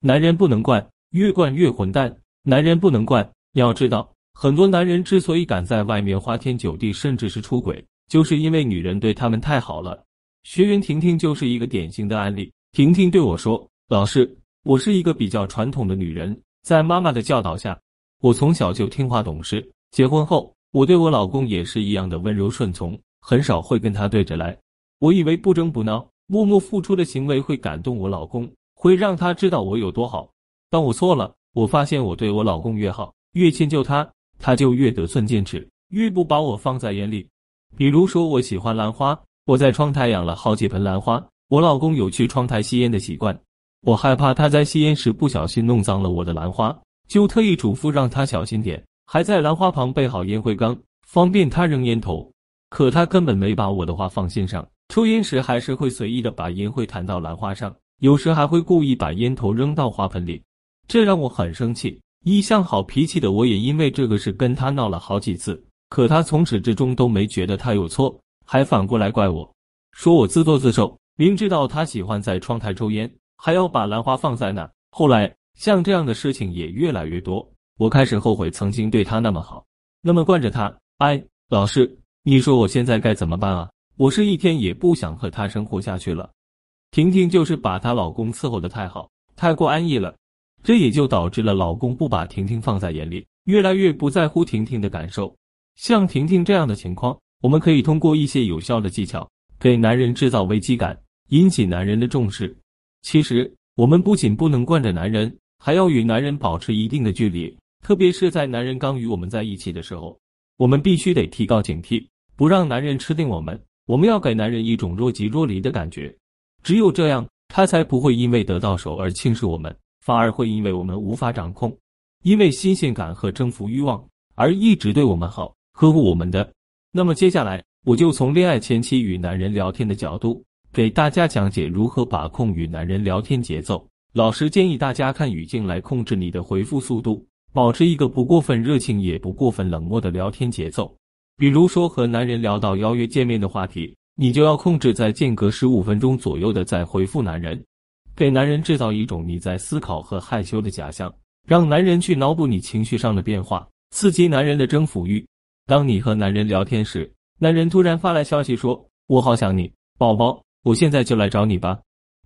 男人不能惯，越惯越混蛋。男人不能惯，要知道，很多男人之所以敢在外面花天酒地，甚至是出轨，就是因为女人对他们太好了。学员婷婷就是一个典型的案例。婷婷对我说：“老师，我是一个比较传统的女人，在妈妈的教导下，我从小就听话懂事。结婚后，我对我老公也是一样的温柔顺从，很少会跟他对着来。我以为不争不闹，默默付出的行为会感动我老公，会让他知道我有多好。但我错了，我发现我对我老公越好，越迁就他，他就越得寸进尺，越不把我放在眼里。比如说，我喜欢兰花，我在窗台养了好几盆兰花。”我老公有去窗台吸烟的习惯，我害怕他在吸烟时不小心弄脏了我的兰花，就特意嘱咐让他小心点，还在兰花旁备好烟灰缸，方便他扔烟头。可他根本没把我的话放心上，抽烟时还是会随意的把烟灰弹到兰花上，有时还会故意把烟头扔到花盆里，这让我很生气。一向好脾气的我也因为这个事跟他闹了好几次，可他从始至终都没觉得他有错，还反过来怪我，说我自作自受。明知道他喜欢在窗台抽烟，还要把兰花放在那。后来，像这样的事情也越来越多。我开始后悔曾经对他那么好，那么惯着他。哎，老师，你说我现在该怎么办啊？我是一天也不想和他生活下去了。婷婷就是把她老公伺候的太好，太过安逸了，这也就导致了老公不把婷婷放在眼里，越来越不在乎婷婷的感受。像婷婷这样的情况，我们可以通过一些有效的技巧，给男人制造危机感。引起男人的重视。其实，我们不仅不能惯着男人，还要与男人保持一定的距离。特别是在男人刚与我们在一起的时候，我们必须得提高警惕，不让男人吃定我们。我们要给男人一种若即若离的感觉，只有这样，他才不会因为得到手而轻视我们，反而会因为我们无法掌控，因为新鲜感和征服欲望而一直对我们好，呵护我们的。那么接下来，我就从恋爱前期与男人聊天的角度。给大家讲解如何把控与男人聊天节奏。老师建议大家看语境来控制你的回复速度，保持一个不过分热情也不过分冷漠的聊天节奏。比如说和男人聊到邀约见面的话题，你就要控制在间隔十五分钟左右的再回复男人，给男人制造一种你在思考和害羞的假象，让男人去脑补你情绪上的变化，刺激男人的征服欲。当你和男人聊天时，男人突然发来消息说：“我好想你，宝宝。”我现在就来找你吧。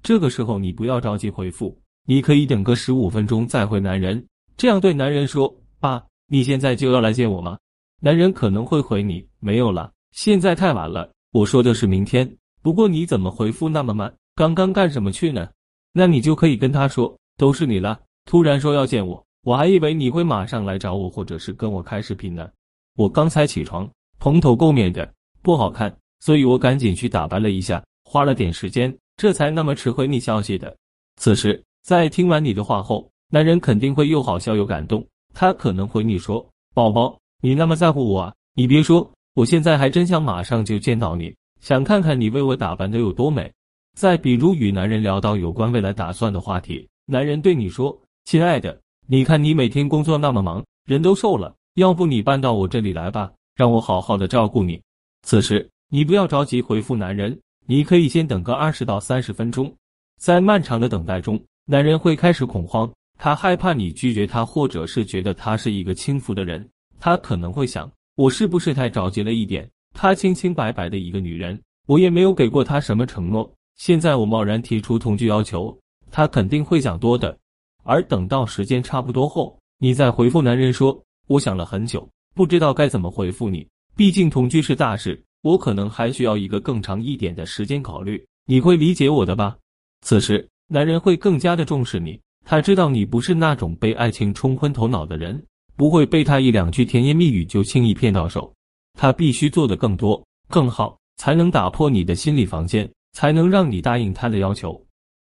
这个时候你不要着急回复，你可以等个十五分钟再回男人，这样对男人说：“爸，你现在就要来见我吗？”男人可能会回你：“没有了，现在太晚了。”我说的是明天。不过你怎么回复那么慢？刚刚干什么去呢？那你就可以跟他说：“都是你了。”突然说要见我，我还以为你会马上来找我，或者是跟我开视频呢。我刚才起床，蓬头垢面的，不好看，所以我赶紧去打扮了一下。花了点时间，这才那么迟回你消息的。此时，在听完你的话后，男人肯定会又好笑又感动。他可能回你说：“宝宝，你那么在乎我啊！你别说，我现在还真想马上就见到你，想看看你为我打扮的有多美。”再比如，与男人聊到有关未来打算的话题，男人对你说：“亲爱的，你看你每天工作那么忙，人都瘦了，要不你搬到我这里来吧，让我好好的照顾你。”此时，你不要着急回复男人。你可以先等个二十到三十分钟，在漫长的等待中，男人会开始恐慌，他害怕你拒绝他，或者是觉得他是一个轻浮的人，他可能会想，我是不是太着急了一点？她清清白白的一个女人，我也没有给过她什么承诺，现在我贸然提出同居要求，她肯定会想多的。而等到时间差不多后，你再回复男人说，我想了很久，不知道该怎么回复你，毕竟同居是大事。我可能还需要一个更长一点的时间考虑，你会理解我的吧？此时，男人会更加的重视你，他知道你不是那种被爱情冲昏头脑的人，不会被他一两句甜言蜜语就轻易骗到手。他必须做的更多、更好，才能打破你的心理防线，才能让你答应他的要求。